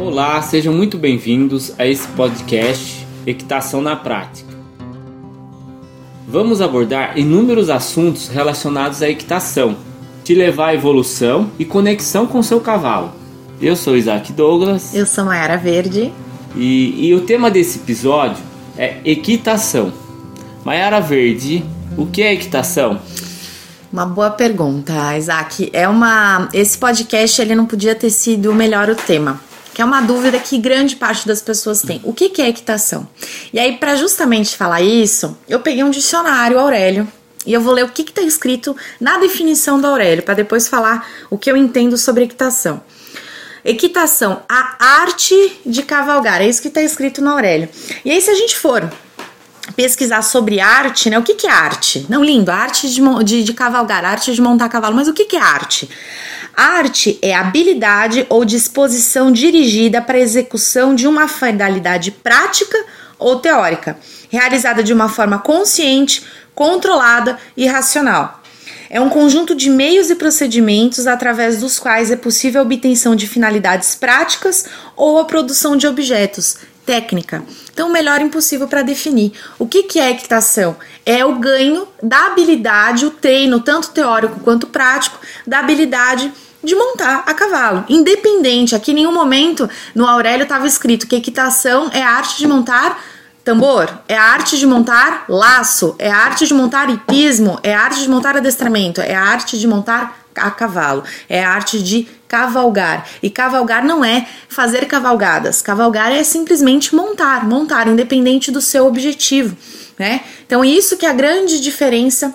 Olá, sejam muito bem-vindos a esse podcast Equitação na Prática. Vamos abordar inúmeros assuntos relacionados à equitação, te levar à evolução e conexão com seu cavalo. Eu sou Isaac Douglas. Eu sou Mayara Verde. E, e o tema desse episódio é equitação. Mayara Verde, o que é equitação? Uma boa pergunta, Isaac. É uma esse podcast ele não podia ter sido melhor o tema, que é uma dúvida que grande parte das pessoas tem. O que é equitação? E aí para justamente falar isso, eu peguei um dicionário Aurélio e eu vou ler o que está escrito na definição do Aurélio para depois falar o que eu entendo sobre equitação. Equitação, a arte de cavalgar, é isso que está escrito no Aurélio. E aí se a gente for pesquisar sobre arte, né? O que, que é arte? Não, lindo, arte de, de, de cavalgar, arte de montar cavalo, mas o que, que é arte? Arte é habilidade ou disposição dirigida para a execução de uma finalidade prática ou teórica, realizada de uma forma consciente, controlada e racional. É um conjunto de meios e procedimentos através dos quais é possível a obtenção de finalidades práticas ou a produção de objetos, técnica. Então, o melhor impossível para definir. O que, que é equitação? É o ganho da habilidade, o treino, tanto teórico quanto prático, da habilidade de montar a cavalo. Independente, aqui em nenhum momento no Aurélio estava escrito que equitação é a arte de montar tambor, é a arte de montar laço, é a arte de montar hipismo, é a arte de montar adestramento, é a arte de montar a cavalo, é a arte de cavalgar. E cavalgar não é fazer cavalgadas. Cavalgar é simplesmente montar, montar, independente do seu objetivo, né? Então, isso que é a grande diferença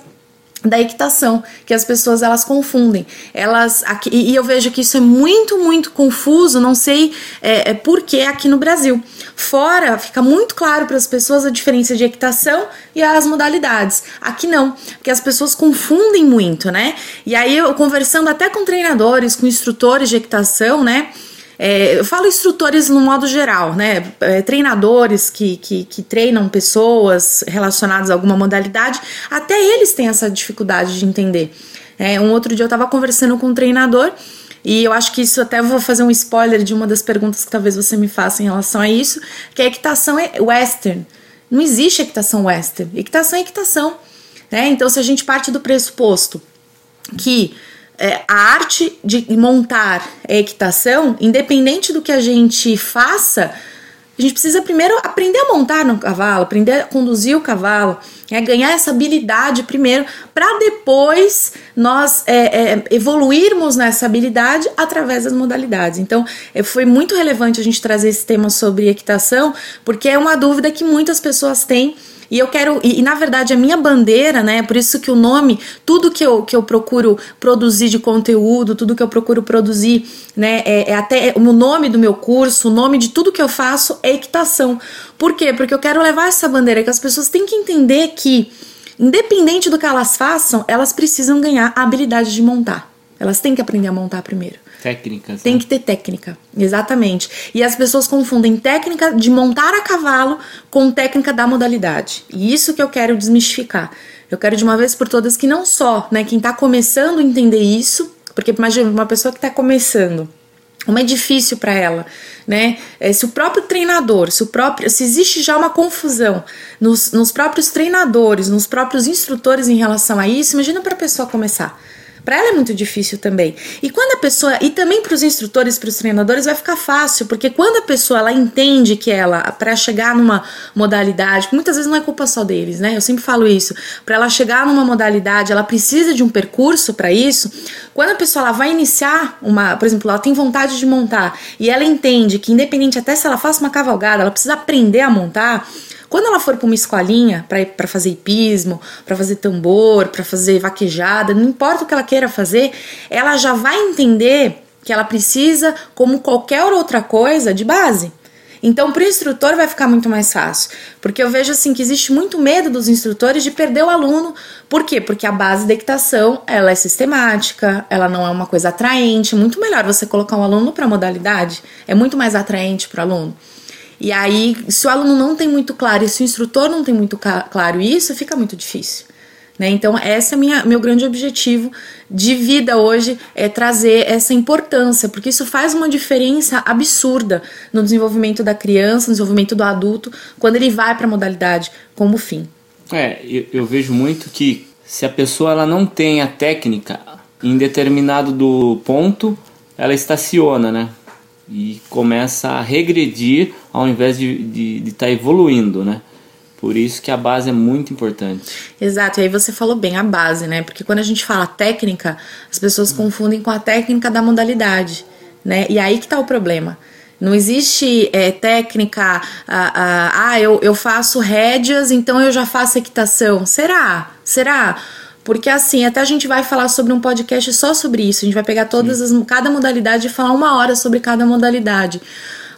da equitação, que as pessoas elas confundem. Elas aqui, e eu vejo que isso é muito, muito confuso, não sei é, é por que aqui no Brasil. Fora fica muito claro para as pessoas a diferença de equitação e as modalidades. Aqui não, porque as pessoas confundem muito, né? E aí eu conversando até com treinadores, com instrutores de equitação, né? É, eu falo instrutores no modo geral, né? É, treinadores que, que, que, treinam pessoas relacionadas a alguma modalidade, até eles têm essa dificuldade de entender. É, um outro dia eu estava conversando com um treinador e eu acho que isso até vou fazer um spoiler de uma das perguntas que talvez você me faça em relação a isso, que a equitação é western. Não existe equitação western. Equitação é equitação. Né? Então, se a gente parte do pressuposto que é, a arte de montar a equitação, independente do que a gente faça, a gente precisa primeiro aprender a montar no cavalo, aprender a conduzir o cavalo, é, ganhar essa habilidade primeiro, para depois nós é, é, evoluirmos nessa habilidade através das modalidades. Então, é, foi muito relevante a gente trazer esse tema sobre equitação, porque é uma dúvida que muitas pessoas têm e eu quero, e, e, na verdade a minha bandeira, né? Por isso que o nome, tudo que eu, que eu procuro produzir de conteúdo, tudo que eu procuro produzir, né? É, é até o nome do meu curso, o nome de tudo que eu faço é equitação. Por quê? Porque eu quero levar essa bandeira que as pessoas têm que entender que, independente do que elas façam, elas precisam ganhar a habilidade de montar. Elas têm que aprender a montar primeiro. Técnicas. Tem né? que ter técnica, exatamente. E as pessoas confundem técnica de montar a cavalo com técnica da modalidade. E isso que eu quero desmistificar. Eu quero de uma vez por todas que não só, né, quem está começando a entender isso, porque imagina uma pessoa que está começando, como é difícil para ela, né? É, se o próprio treinador, se o próprio, se existe já uma confusão nos, nos próprios treinadores, nos próprios instrutores em relação a isso, imagina para a pessoa começar. Para ela é muito difícil também. E quando a pessoa, e também para os instrutores, para os treinadores, vai ficar fácil, porque quando a pessoa ela entende que ela, para chegar numa modalidade, muitas vezes não é culpa só deles, né? Eu sempre falo isso. Para ela chegar numa modalidade, ela precisa de um percurso para isso. Quando a pessoa ela vai iniciar uma, por exemplo, ela tem vontade de montar e ela entende que, independente até se ela faça uma cavalgada, ela precisa aprender a montar. Quando ela for para uma escolinha para fazer hipismo, para fazer tambor, para fazer vaquejada, não importa o que ela queira fazer, ela já vai entender que ela precisa, como qualquer outra coisa, de base. Então, para o instrutor vai ficar muito mais fácil, porque eu vejo assim que existe muito medo dos instrutores de perder o aluno. Por quê? Porque a base da equitação ela é sistemática, ela não é uma coisa atraente. Muito melhor você colocar um aluno para modalidade, é muito mais atraente para o aluno. E aí, se o aluno não tem muito claro e se o instrutor não tem muito claro isso, fica muito difícil. Né? Então, esse é minha, meu grande objetivo de vida hoje, é trazer essa importância, porque isso faz uma diferença absurda no desenvolvimento da criança, no desenvolvimento do adulto, quando ele vai para a modalidade como fim. É, eu, eu, vejo muito que se a pessoa ela não tem a técnica, em determinado do ponto, ela estaciona, né? E começa a regredir ao invés de estar tá evoluindo, né? Por isso que a base é muito importante. Exato, e aí você falou bem, a base, né? Porque quando a gente fala técnica, as pessoas confundem com a técnica da modalidade, né? E aí que tá o problema. Não existe é, técnica, ah, ah, ah, eu, eu faço rédeas, então eu já faço equitação. Será? Será? Porque assim, até a gente vai falar sobre um podcast só sobre isso. A gente vai pegar todas as, cada modalidade e falar uma hora sobre cada modalidade.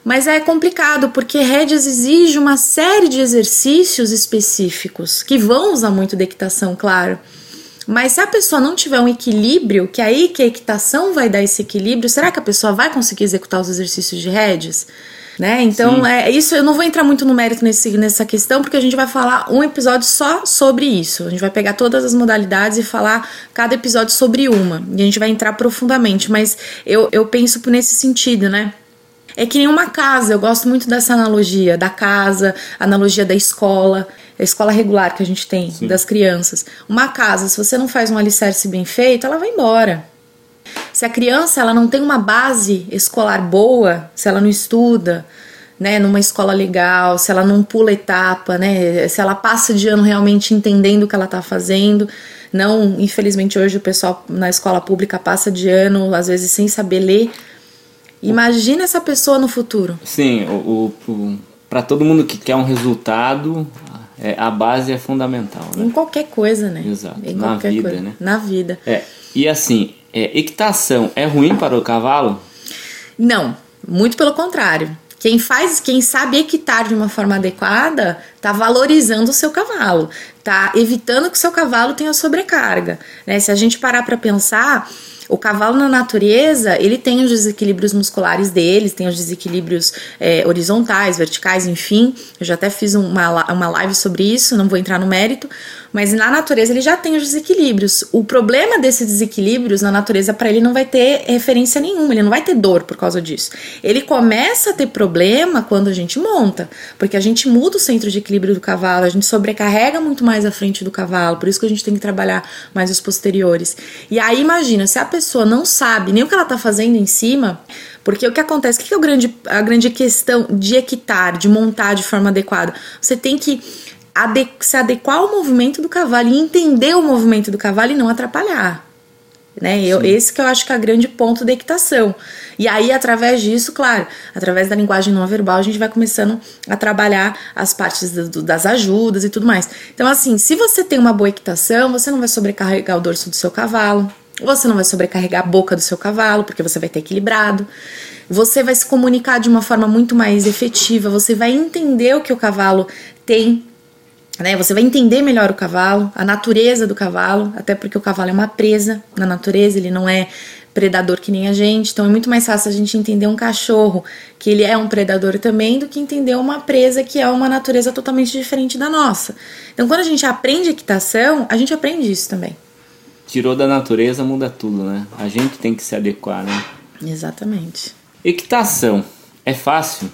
Mas é complicado porque rédeas exige uma série de exercícios específicos que vão usar muito da equitação, claro. Mas se a pessoa não tiver um equilíbrio, que é aí que a equitação vai dar esse equilíbrio, será que a pessoa vai conseguir executar os exercícios de rédeas? Né? Então, Sim. é isso. Eu não vou entrar muito no mérito nesse, nessa questão, porque a gente vai falar um episódio só sobre isso. A gente vai pegar todas as modalidades e falar cada episódio sobre uma. E a gente vai entrar profundamente. Mas eu, eu penso nesse sentido, né? É que nem uma casa, eu gosto muito dessa analogia da casa, analogia da escola, a escola regular que a gente tem Sim. das crianças. Uma casa, se você não faz um alicerce bem feito, ela vai embora. Se a criança ela não tem uma base escolar boa, se ela não estuda, né, numa escola legal, se ela não pula etapa, né, se ela passa de ano realmente entendendo o que ela está fazendo, não, infelizmente hoje o pessoal na escola pública passa de ano às vezes sem saber ler Imagina essa pessoa no futuro. Sim, o, o para todo mundo que quer um resultado, é, a base é fundamental. Né? Em qualquer coisa, né? Exato. Em Na vida, coisa. né? Na vida. É, e assim, é, equitação é ruim para o cavalo? Não, muito pelo contrário. Quem faz, quem sabe equitar de uma forma adequada, está valorizando o seu cavalo, está evitando que o seu cavalo tenha sobrecarga. Né? Se a gente parar para pensar, o cavalo na natureza, ele tem os desequilíbrios musculares deles, tem os desequilíbrios é, horizontais, verticais, enfim. Eu já até fiz uma, uma live sobre isso, não vou entrar no mérito, mas na natureza ele já tem os desequilíbrios. O problema desses desequilíbrios na natureza para ele não vai ter referência nenhuma, ele não vai ter dor por causa disso. Ele começa a ter problema quando a gente monta, porque a gente muda o centro de equilíbrio do cavalo, a gente sobrecarrega muito mais a frente do cavalo, por isso que a gente tem que trabalhar mais os posteriores. E aí imagina, se a pessoa não sabe nem o que ela tá fazendo em cima, porque o que acontece, o que é o grande, a grande questão de equitar, de montar de forma adequada? Você tem que ade se adequar ao movimento do cavalo e entender o movimento do cavalo e não atrapalhar. Né? Eu, esse que eu acho que é o grande ponto da equitação. E aí, através disso, claro, através da linguagem não verbal, a gente vai começando a trabalhar as partes do, das ajudas e tudo mais. Então, assim, se você tem uma boa equitação, você não vai sobrecarregar o dorso do seu cavalo, você não vai sobrecarregar a boca do seu cavalo, porque você vai ter equilibrado. Você vai se comunicar de uma forma muito mais efetiva, você vai entender o que o cavalo tem né? Você vai entender melhor o cavalo, a natureza do cavalo, até porque o cavalo é uma presa na natureza, ele não é predador que nem a gente, então é muito mais fácil a gente entender um cachorro que ele é um predador também do que entender uma presa que é uma natureza totalmente diferente da nossa. Então quando a gente aprende equitação, a gente aprende isso também. Tirou da natureza, muda tudo, né? A gente tem que se adequar, né? Exatamente. Equitação é fácil?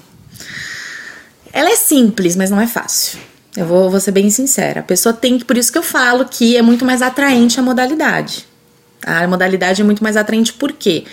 Ela é simples, mas não é fácil. Eu vou, vou ser bem sincera. A pessoa tem que, por isso que eu falo que é muito mais atraente a modalidade. A modalidade é muito mais atraente por quê?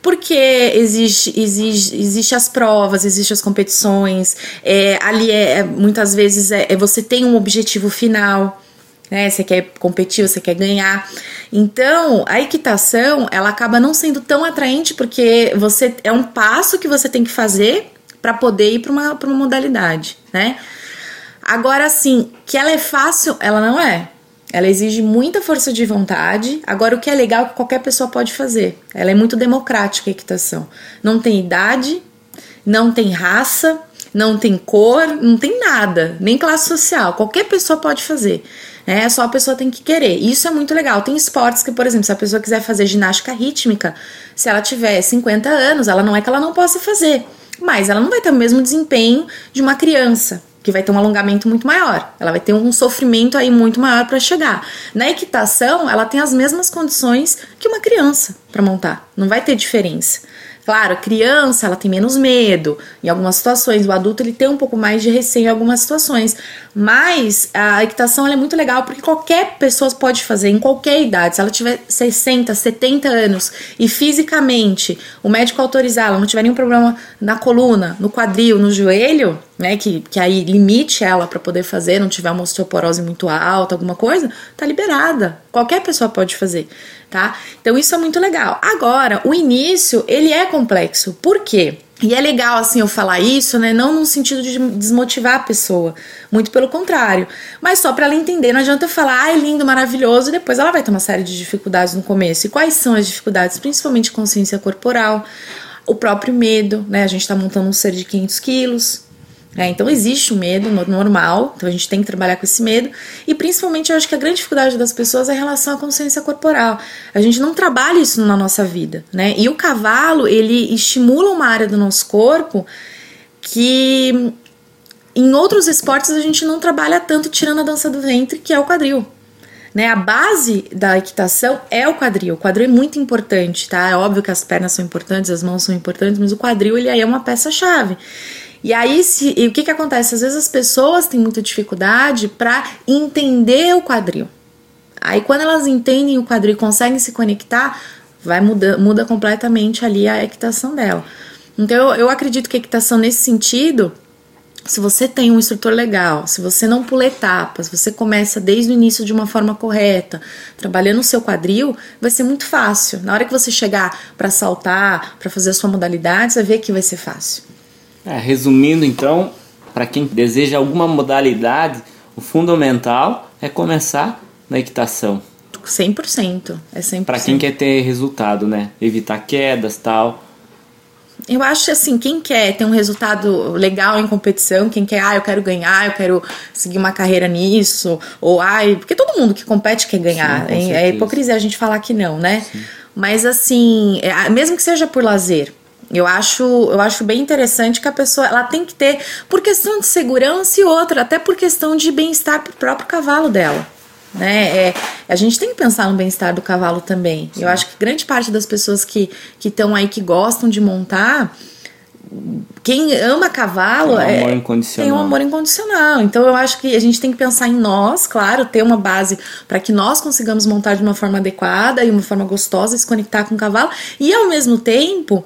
Porque existe, existe, existe as provas, existem as competições, é, ali é, é muitas vezes é, é, você tem um objetivo final, né? Você quer competir, você quer ganhar. Então, a equitação, ela acaba não sendo tão atraente porque você é um passo que você tem que fazer para poder ir para uma, uma modalidade, né? Agora, sim, que ela é fácil, ela não é. Ela exige muita força de vontade. Agora, o que é legal é que qualquer pessoa pode fazer. Ela é muito democrática a equitação. Não tem idade, não tem raça, não tem cor, não tem nada, nem classe social. Qualquer pessoa pode fazer. É só a pessoa tem que querer. Isso é muito legal. Tem esportes que, por exemplo, se a pessoa quiser fazer ginástica rítmica, se ela tiver 50 anos, ela não é que ela não possa fazer, mas ela não vai ter o mesmo desempenho de uma criança porque vai ter um alongamento muito maior. Ela vai ter um sofrimento aí muito maior para chegar. Na equitação, ela tem as mesmas condições que uma criança para montar. Não vai ter diferença. Claro, a criança ela tem menos medo em algumas situações, o adulto ele tem um pouco mais de receio em algumas situações, mas a equitação é muito legal porque qualquer pessoa pode fazer em qualquer idade. Se ela tiver 60, 70 anos e fisicamente o médico autorizar, ela não tiver nenhum problema na coluna, no quadril, no joelho, né, que, que aí limite ela para poder fazer, não tiver uma osteoporose muito alta, alguma coisa, tá liberada. Qualquer pessoa pode fazer tá? Então isso é muito legal. Agora, o início, ele é complexo. Por quê? E é legal assim eu falar isso, né? Não no sentido de desmotivar a pessoa, muito pelo contrário, mas só para ela entender. Não adianta eu falar, ai, lindo, maravilhoso, e depois ela vai ter uma série de dificuldades no começo. E quais são as dificuldades? Principalmente consciência corporal, o próprio medo, né? A gente tá montando um ser de 500 quilos, é, então existe o medo normal, então a gente tem que trabalhar com esse medo. E principalmente eu acho que a grande dificuldade das pessoas é em relação à consciência corporal. A gente não trabalha isso na nossa vida, né? E o cavalo, ele estimula uma área do nosso corpo que em outros esportes a gente não trabalha tanto tirando a dança do ventre, que é o quadril. Né, a base da equitação é o quadril. O quadril é muito importante, tá? É óbvio que as pernas são importantes, as mãos são importantes, mas o quadril ele aí é uma peça-chave. E aí, se, e o que, que acontece? Às vezes as pessoas têm muita dificuldade para entender o quadril. Aí, quando elas entendem o quadril e conseguem se conectar, vai muda, muda completamente ali a equitação dela. Então, eu, eu acredito que a equitação, nesse sentido, se você tem um instrutor legal, se você não pula etapas, você começa desde o início de uma forma correta, trabalhando o seu quadril, vai ser muito fácil. Na hora que você chegar para saltar, para fazer a sua modalidade, você vai ver que vai ser fácil. É, resumindo então, para quem deseja alguma modalidade, o fundamental é começar na equitação. 100%, é 100%. Para quem quer ter resultado, né? Evitar quedas, tal. Eu acho assim, quem quer ter um resultado legal em competição, quem quer, ah, eu quero ganhar, eu quero seguir uma carreira nisso, ou ai, porque todo mundo que compete quer ganhar. Sim, é, é hipocrisia a gente falar que não, né? Sim. Mas assim, é, mesmo que seja por lazer, eu acho, eu acho bem interessante que a pessoa ela tem que ter, por questão de segurança e outra, até por questão de bem-estar pro próprio cavalo dela. Né? É, a gente tem que pensar no bem-estar do cavalo também. Sim. Eu acho que grande parte das pessoas que estão aí que gostam de montar, quem ama cavalo tem um amor é, incondicional. tem um amor incondicional. Então eu acho que a gente tem que pensar em nós, claro, ter uma base para que nós consigamos montar de uma forma adequada e uma forma gostosa, se conectar com o cavalo e ao mesmo tempo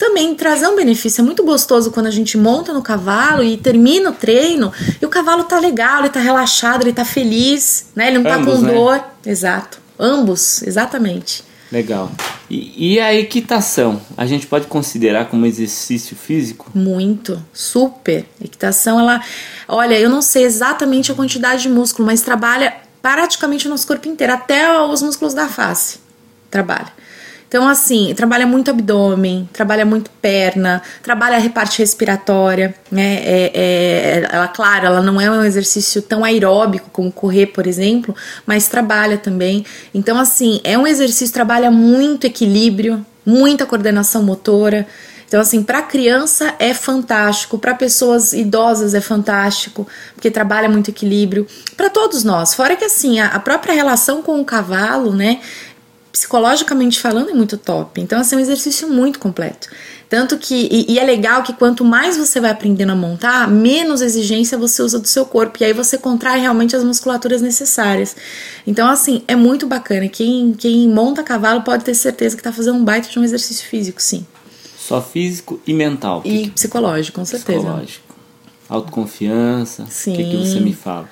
também trazer um benefício. É muito gostoso quando a gente monta no cavalo e termina o treino e o cavalo tá legal, ele tá relaxado, ele tá feliz, né? Ele não Ambos, tá com né? dor. Exato. Ambos, exatamente. Legal. E, e, a equitação, a gente pode considerar como exercício físico? Muito, super. Equitação, ela. Olha, eu não sei exatamente a quantidade de músculo, mas trabalha praticamente o nosso corpo inteiro, até os músculos da face. Trabalha. Então, assim, trabalha muito abdômen, trabalha muito perna, trabalha a reparte respiratória, né? É, é, ela, claro, ela não é um exercício tão aeróbico como correr, por exemplo, mas trabalha também. Então, assim, é um exercício trabalha muito equilíbrio, muita coordenação motora. Então, assim, para criança é fantástico, para pessoas idosas é fantástico, porque trabalha muito equilíbrio. Para todos nós. Fora que, assim, a própria relação com o cavalo, né? Psicologicamente falando, é muito top. Então, assim, é um exercício muito completo. Tanto que, e, e, é legal que quanto mais você vai aprendendo a montar, menos exigência você usa do seu corpo. E aí você contrai realmente as musculaturas necessárias. Então, assim, é muito bacana. Quem, quem monta cavalo pode ter certeza que está fazendo um baita de um exercício físico, sim. Só físico e mental. E psicológico, com certeza. Psicológico. Autoconfiança. Sim. O que, que você me fala?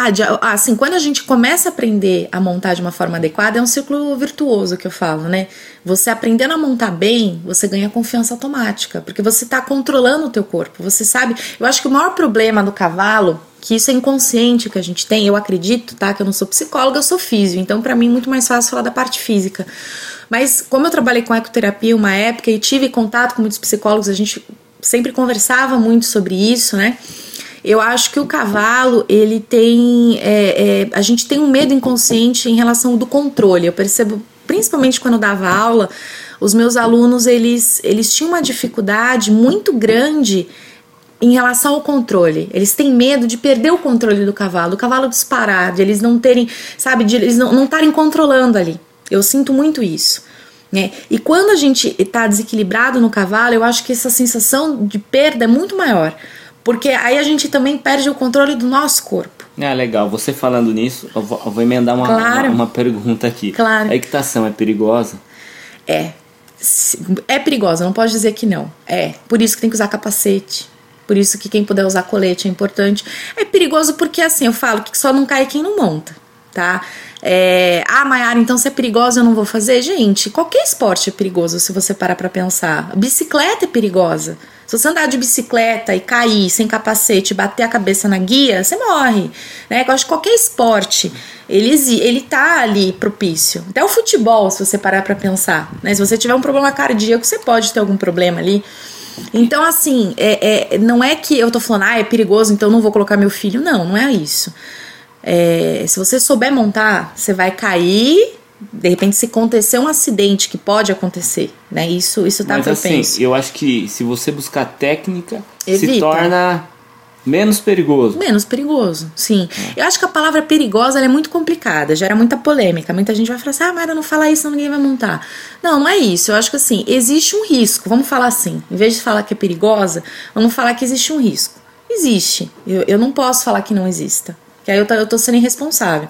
Ah, de, assim, quando a gente começa a aprender a montar de uma forma adequada, é um ciclo virtuoso que eu falo, né? Você aprendendo a montar bem, você ganha confiança automática, porque você está controlando o teu corpo. Você sabe, eu acho que o maior problema do cavalo, que isso é inconsciente que a gente tem, eu acredito, tá? Que eu não sou psicóloga, eu sou físico, então para mim é muito mais fácil falar da parte física. Mas como eu trabalhei com ecoterapia uma época e tive contato com muitos psicólogos, a gente sempre conversava muito sobre isso, né? Eu acho que o cavalo, ele tem. É, é, a gente tem um medo inconsciente em relação do controle. Eu percebo, principalmente quando eu dava aula, os meus alunos eles, eles tinham uma dificuldade muito grande em relação ao controle. Eles têm medo de perder o controle do cavalo, do cavalo disparar, de eles não terem, sabe, de eles não estarem controlando ali. Eu sinto muito isso. Né? E quando a gente está desequilibrado no cavalo, eu acho que essa sensação de perda é muito maior. Porque aí a gente também perde o controle do nosso corpo. Ah, legal. Você falando nisso, eu vou, eu vou emendar uma, Claro. uma, uma pergunta aqui. Claro. A equitação é perigosa? É. É perigosa, não pode dizer que não. É. Por isso que tem que usar capacete. Por isso que quem puder usar colete é importante. É perigoso porque, assim, eu falo que só não cai quem não monta, tá? É, ah, Mayara, então se é perigosa eu não vou fazer? Gente, qualquer esporte é perigoso se você parar pra pensar. A bicicleta é perigosa. Se você andar de bicicleta e cair sem capacete, bater a cabeça na guia, você morre. Né? Eu acho que qualquer esporte, ele, ele tá ali propício. Até o futebol, se você parar pra pensar. Né? Se você tiver um problema cardíaco, você pode ter algum problema ali. Então, assim, é, é- não é que eu tô falando, ah, é perigoso, então não vou colocar meu filho. Não, não é isso. É, se você souber montar, você vai cair. De repente, se acontecer um acidente, que pode acontecer, né? Isso, isso tá Mas assim, eu acho que se você buscar técnica, se Evita. torna menos perigoso. Menos perigoso, sim. Eu acho que a palavra perigosa é muito complicada, gera muita polêmica. Muita gente vai falar assim: ah, Mara, não fala isso, ninguém vai montar. Não, não é isso. Eu acho que assim, existe um risco. Vamos falar assim: em vez de falar que é perigosa, vamos falar que existe um risco. Existe. Eu, eu não posso falar que não exista. Que aí eu tô, eu tô sendo irresponsável.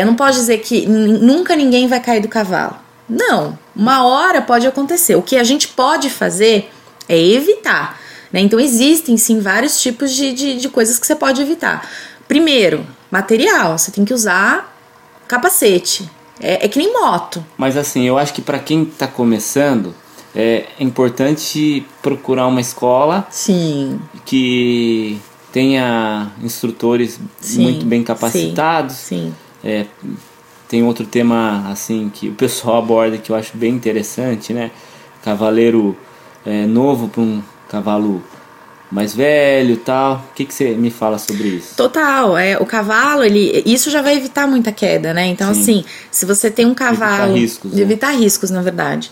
Eu não posso dizer que nunca ninguém vai cair do cavalo. Não. Uma hora pode acontecer. O que a gente pode fazer é evitar. Né? Então existem sim vários tipos de, de, de coisas que você pode evitar. Primeiro, material. Você tem que usar capacete. É, é que nem moto. Mas assim, eu acho que para quem está começando, é importante procurar uma escola Sim. que tenha instrutores Sim, muito bem capacitados. Sim. É, tem outro tema assim que o pessoal aborda que eu acho bem interessante, né? Cavaleiro é, novo para um cavalo mais velho, tal. O que que você me fala sobre isso? Total, é, o cavalo, ele, isso já vai evitar muita queda, né? Então, Sim. assim, se você tem um cavalo. riscos, né? Evitar riscos, na verdade.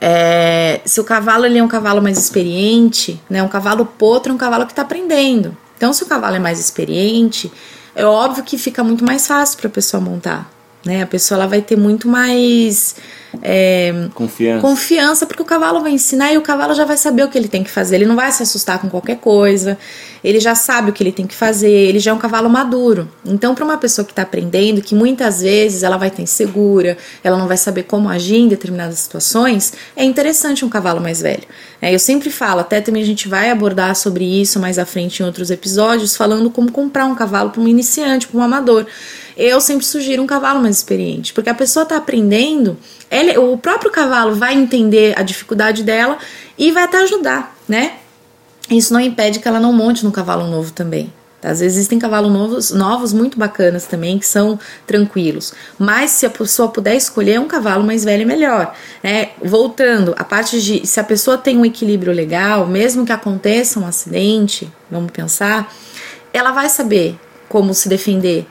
É, se o cavalo ele é um cavalo mais experiente, né? Um cavalo potro é um cavalo que está aprendendo. Então, se o cavalo é mais experiente, é óbvio que fica muito mais fácil para a pessoa montar. Né? A pessoa ela vai ter muito mais é, Confiança. confiança, porque o cavalo vai ensinar e o cavalo já vai saber o que ele tem que fazer. Ele não vai se assustar com qualquer coisa, ele já sabe o que ele tem que fazer, ele já é um cavalo maduro. Então, para uma pessoa que está aprendendo, que muitas vezes ela vai estar insegura, ela não vai saber como agir em determinadas situações, é interessante um cavalo mais velho. É, eu sempre falo, até também a gente vai abordar sobre isso mais à frente em outros episódios, falando como comprar um cavalo para um iniciante, para um amador. Eu sempre sugiro um cavalo mais experiente, porque a pessoa está aprendendo, ele, o próprio cavalo vai entender a dificuldade dela e vai até ajudar, né? Isso não impede que ela não monte num cavalo novo também. tá? Às vezes existem cavalos novos, novos muito bacanas também, que são tranquilos. Mas se a pessoa puder escolher um cavalo mais velho, é melhor. Né? Voltando, a parte de se a pessoa tem um equilíbrio legal, mesmo que aconteça um acidente, vamos pensar, ela vai saber como se defender,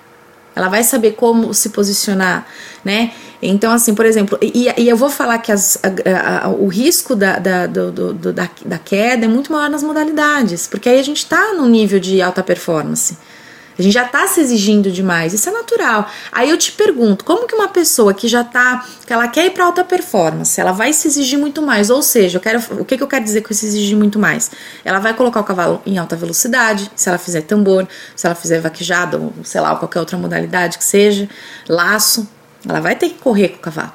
ela vai saber como se posicionar, né? Então, assim, por exemplo, e, e eu vou falar que as- a- a- o risco da, da, do- do- da, da queda é muito maior nas modalidades, porque aí a gente tá no nível de alta performance. A gente já tá se exigindo demais, isso é natural. Aí eu te pergunto, como que uma pessoa que já tá, que ela quer ir para alta performance, ela vai se exigir muito mais, ou seja, eu quero, o que, que eu quero dizer com se exigir muito mais? Ela vai colocar o cavalo em alta velocidade, se ela fizer tambor, se ela fizer vaquejada, ou sei lá, qualquer outra modalidade que seja, laço, ela vai ter que correr com o cavalo.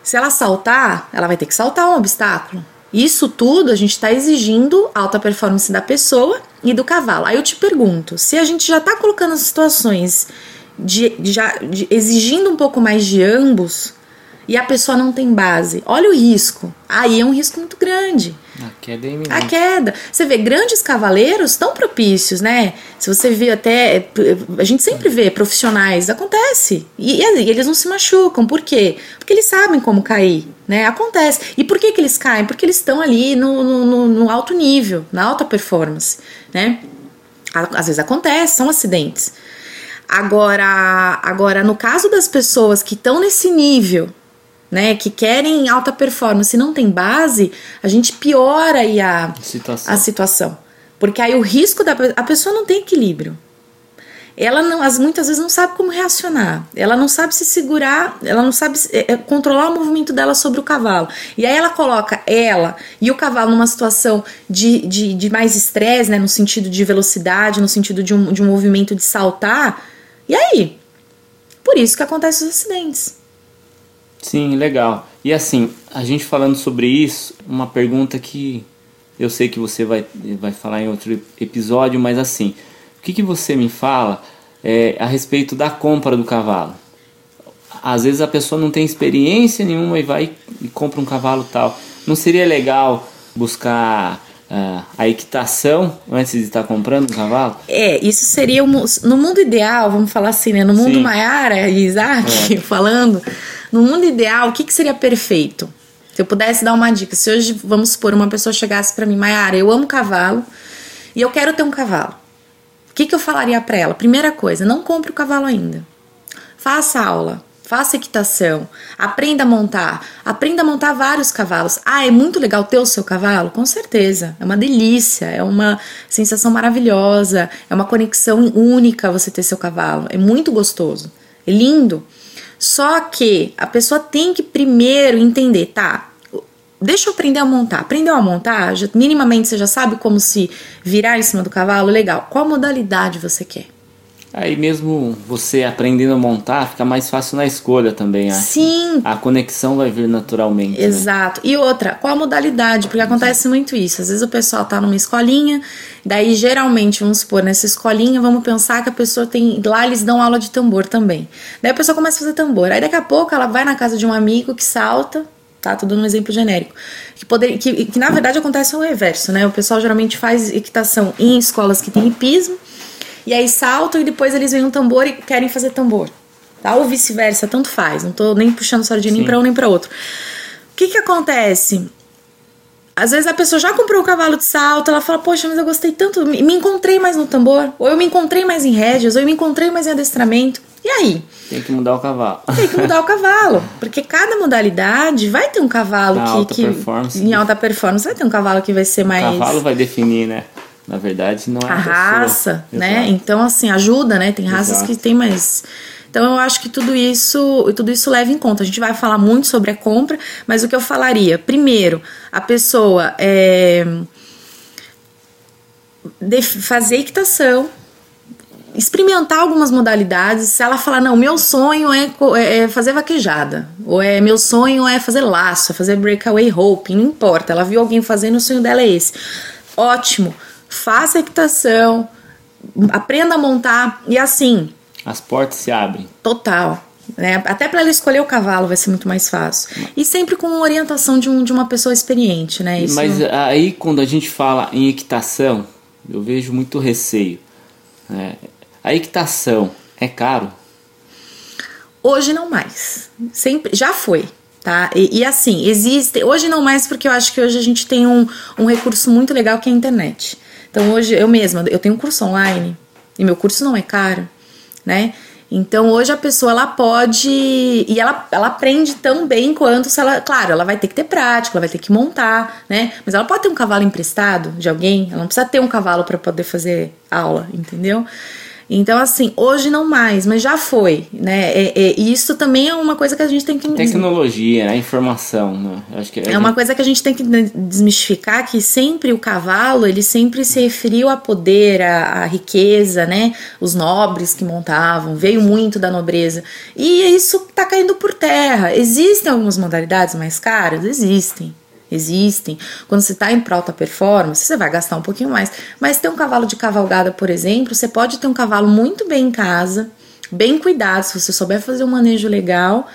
Se ela saltar, ela vai ter que saltar um obstáculo. Isso tudo a gente está exigindo alta performance da pessoa e do cavalo. Aí eu te pergunto, se a gente já está colocando as situações de, já de- exigindo um pouco mais de ambos e a pessoa não tem base, olha o risco. Aí é um risco muito grande. A queda é A iminente. queda. Você vê, grandes cavaleiros tão propícios, né? Se você vê até. A gente sempre vê profissionais, acontece. E, e eles não se machucam. Por quê? Porque eles sabem como cair, né? Acontece. E por que, que eles caem? Porque eles estão ali no, no- no alto nível, na alta performance, né? Às vezes acontece, são acidentes. Agora, agora no caso das pessoas que estão nesse nível, né, que querem alta performance e não tem base, a gente piora aí a, Situação. a situação. Porque aí o risco da a pessoa não tem equilíbrio. Ela não, as, muitas vezes não sabe como reacionar. Ela não sabe se segurar, ela não sabe é, é, controlar o movimento dela sobre o cavalo. E aí ela coloca ela e o cavalo numa situação de, de, de mais estresse, né? No sentido de velocidade, no sentido de um, de um movimento de saltar. E aí? Por isso que acontecem os acidentes. Sim, legal. E assim, a gente falando sobre isso, uma pergunta que eu sei que você vai, vai falar em outro episódio, mas assim, o que, que você me fala é, a respeito da compra do cavalo? Às vezes a pessoa não tem experiência nenhuma e vai e compra um cavalo tal. Não seria legal buscar uh, a equitação antes de estar comprando um cavalo? É, isso seria no mundo ideal, vamos falar assim, né? No mundo Sim. Maiara e Isaac é. falando no mundo ideal, o que, que seria perfeito? Se eu pudesse dar uma dica, se hoje, vamos supor, uma pessoa chegasse para mim, Mayara, eu amo cavalo e eu quero ter um cavalo. O que, que eu falaria para ela? Primeira coisa, não compre o cavalo ainda. Faça aula, faça equitação, aprenda a montar, aprenda a montar vários cavalos. Ah, é muito legal ter o seu cavalo? Com certeza, é uma delícia, é uma sensação maravilhosa, é uma conexão única você ter seu cavalo, é muito gostoso, é lindo. Só que a pessoa tem que primeiro entender, tá? Deixa eu aprender a montar. Aprendeu a montar? Já, minimamente você já sabe como se virar em cima do cavalo? Legal. Qual modalidade você quer? Aí mesmo você aprendendo a montar, fica mais fácil na escolha também, acho. Sim. A conexão vai vir naturalmente. Né? Exato. Né? E outra, qual a modalidade? Porque acontece muito isso. Às vezes o pessoal tá numa escolinha, daí geralmente, vamos supor, nessa escolinha, vamos pensar que a pessoa tem. Lá eles dão aula de tambor também. Daí a pessoa começa a fazer tambor. Aí daqui a pouco ela vai na casa de um amigo que salta, tá? Dando um exemplo genérico. Que, poder, que, que na verdade acontece o reverso, né? O pessoal geralmente faz equitação em escolas que tem hipismo e aí saltam e depois eles veem um tambor e querem fazer tambor. Tá? Ou vice-versa, tanto faz. Não tô nem puxando sardinha nem para um nem para outro. O que que acontece? Às vezes a pessoa já comprou o um cavalo de salto, ela fala, poxa, mas eu gostei tanto, me encontrei mais no tambor, ou eu me encontrei mais em rédeas, ou eu me encontrei mais em adestramento. E aí? Tem que mudar o cavalo. Tem que mudar o cavalo. Porque cada modalidade vai ter um cavalo Na que. Alta que performance. Em alta performance vai ter um cavalo que vai ser mais. O cavalo vai definir, né? Na verdade, não é a, a raça, né? Exato. Então, assim, ajuda, né? Tem raças Exato. que tem mais. Então, eu acho que tudo isso, tudo isso leva em conta. A gente vai falar muito sobre a compra, mas o que eu falaria? Primeiro, a pessoa é, fazer equitação, experimentar algumas modalidades. Se ela falar, não, meu sonho é, é, é, fazer vaquejada, ou é meu sonho é fazer laço, é fazer breakaway rope, não importa. Ela viu alguém fazendo, o sonho dela é esse. Ótimo faça equitação, aprenda a montar e assim. As portas se abrem. Total. Né? Até para ela escolher o cavalo vai ser muito mais fácil. E sempre com orientação de, um, de uma pessoa experiente, né? Isso... Mas aí quando a gente fala em equitação, eu vejo muito receio. Né? A equitação é caro? Hoje não mais. Sempre, já foi. Tá? E, e, assim, existe. Hoje não mais, porque eu acho que hoje a gente tem um, um recurso muito legal que é a internet. Então hoje eu mesma, eu tenho um curso online e meu curso não é caro, né? Então hoje a pessoa ela pode e ela, ela aprende tão bem quanto se ela, claro, ela vai ter que ter prática, ela vai ter que montar, né? Mas ela pode ter um cavalo emprestado de alguém, ela não precisa ter um cavalo para poder fazer aula, entendeu? Então, assim, hoje não mais, mas já foi, né? E, é, é, isso também é uma coisa que a gente tem que... Tecnologia, né? Informação, né? Acho que é gente... uma coisa que a gente tem que desmistificar, que sempre o cavalo, ele sempre se referiu a poder, a, a riqueza, né? Os nobres que montavam, veio muito da nobreza. E isso tá caindo por terra. Existem algumas modalidades mais caras? Existem existem. Quando você está em alta performance, você vai gastar um pouquinho mais. Mas ter um cavalo de cavalgada, por exemplo, você pode ter um cavalo muito bem em casa, bem cuidado, se você souber fazer um manejo legal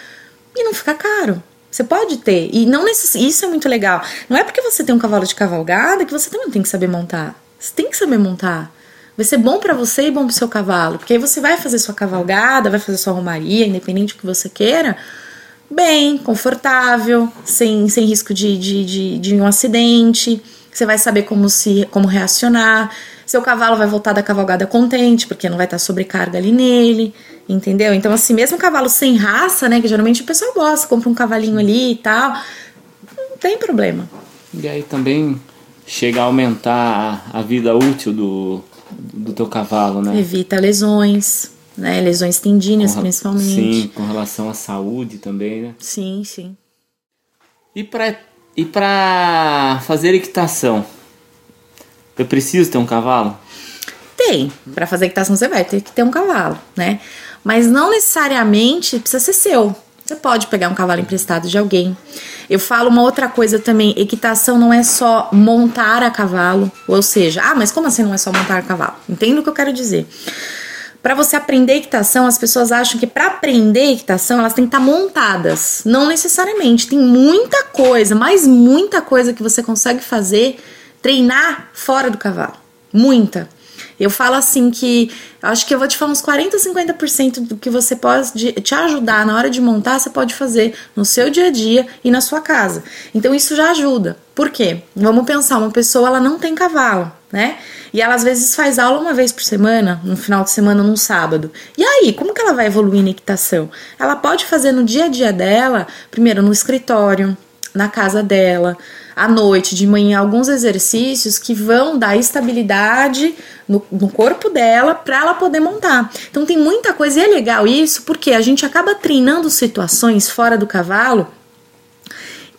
e não ficar caro. Você pode ter. E não necess... isso é muito legal. Não é porque você tem um cavalo de cavalgada que você também tem que saber montar. Você tem que saber montar. Vai ser bom para você e bom pro seu cavalo. Porque aí você vai fazer sua cavalgada, vai fazer sua romaria, independente do que você queira bem, confortável, sem, sem risco de, de, de, de um acidente. Você vai saber como se como reacionar. Seu cavalo vai voltar da cavalgada contente, porque não vai estar sobrecarga ali nele, entendeu? Então, assim, mesmo cavalo sem raça, né? Que geralmente o pessoal gosta, compra um cavalinho ali e tal, não tem problema. E aí também chega a aumentar a, a vida útil do, do teu cavalo, né? Evita lesões, né? Lesões tendíneas, Com- principalmente. Sim, com relação à saúde também, né? sim. sim. E para e pra fazer equitação? Eu preciso ter um cavalo? Tem. Pra fazer equitação você vai ter que ter um cavalo, né? Mas não necessariamente precisa ser seu. Você pode pegar um cavalo emprestado de alguém. Eu falo uma outra coisa também: equitação não é só montar a cavalo, ou seja, ah, mas como assim não é só montar a cavalo? Entendo o que eu quero dizer. Para você aprender equitação, as pessoas acham que para aprender equitação elas têm que estar montadas. Não necessariamente. Tem muita coisa, mas muita coisa que você consegue fazer, treinar fora do cavalo. Muita. Eu falo assim que acho que eu vou te falar uns 40, 50% do que você pode te ajudar na hora de montar, você pode fazer no seu dia a dia e na sua casa. Então isso já ajuda. Por quê? Vamos pensar, uma pessoa ela não tem cavalo, né? E ela às vezes faz aula uma vez por semana, no final de semana, num sábado. E aí, como que ela vai evoluir na equitação? Ela pode fazer no dia a dia dela, primeiro no escritório, na casa dela, à noite, de manhã, alguns exercícios que vão dar estabilidade no, no corpo dela para ela poder montar. Então tem muita coisa e é legal isso porque a gente acaba treinando situações fora do cavalo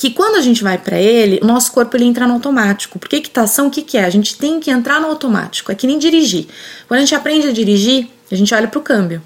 que quando a gente vai para ele, o nosso corpo ele entra no automático. Porque equitação, o que, que é? A gente tem que entrar no automático. É que nem dirigir. Quando a gente aprende a dirigir, a gente olha pro câmbio.